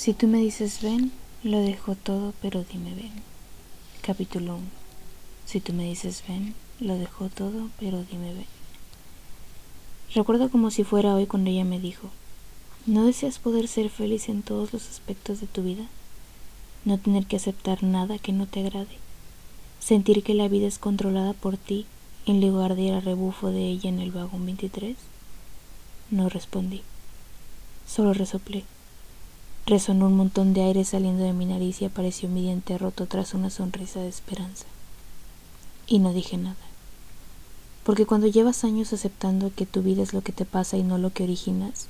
Si tú me dices ven, lo dejo todo, pero dime ven. Capítulo 1. Si tú me dices ven, lo dejo todo, pero dime ven. Recuerdo como si fuera hoy cuando ella me dijo, ¿no deseas poder ser feliz en todos los aspectos de tu vida? No tener que aceptar nada que no te agrade. Sentir que la vida es controlada por ti en lugar de ir al rebufo de ella en el vagón 23. No respondí. Solo resoplé. Resonó un montón de aire saliendo de mi nariz y apareció mi diente roto tras una sonrisa de esperanza. Y no dije nada. Porque cuando llevas años aceptando que tu vida es lo que te pasa y no lo que originas,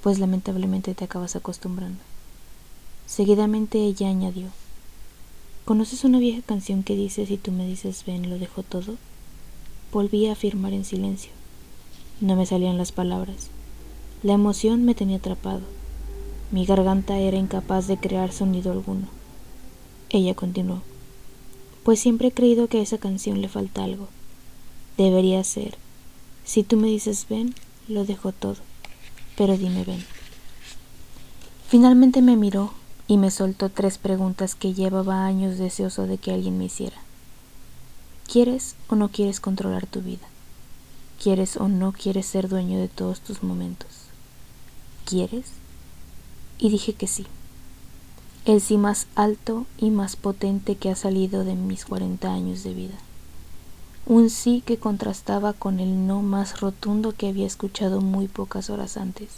pues lamentablemente te acabas acostumbrando. Seguidamente ella añadió, ¿conoces una vieja canción que dice si tú me dices ven, lo dejo todo? Volví a afirmar en silencio. No me salían las palabras. La emoción me tenía atrapado mi garganta era incapaz de crear sonido alguno. Ella continuó. Pues siempre he creído que a esa canción le falta algo. Debería ser. Si tú me dices ven, lo dejo todo. Pero dime ven. Finalmente me miró y me soltó tres preguntas que llevaba años deseoso de que alguien me hiciera. ¿Quieres o no quieres controlar tu vida? ¿Quieres o no quieres ser dueño de todos tus momentos? ¿Quieres? Y dije que sí. El sí más alto y más potente que ha salido de mis 40 años de vida. Un sí que contrastaba con el no más rotundo que había escuchado muy pocas horas antes.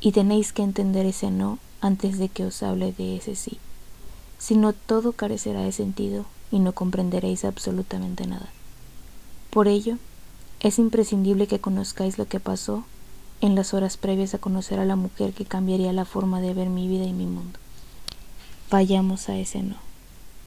Y tenéis que entender ese no antes de que os hable de ese sí. Si no, todo carecerá de sentido y no comprenderéis absolutamente nada. Por ello, es imprescindible que conozcáis lo que pasó en las horas previas a conocer a la mujer que cambiaría la forma de ver mi vida y mi mundo. Vayamos a ese no.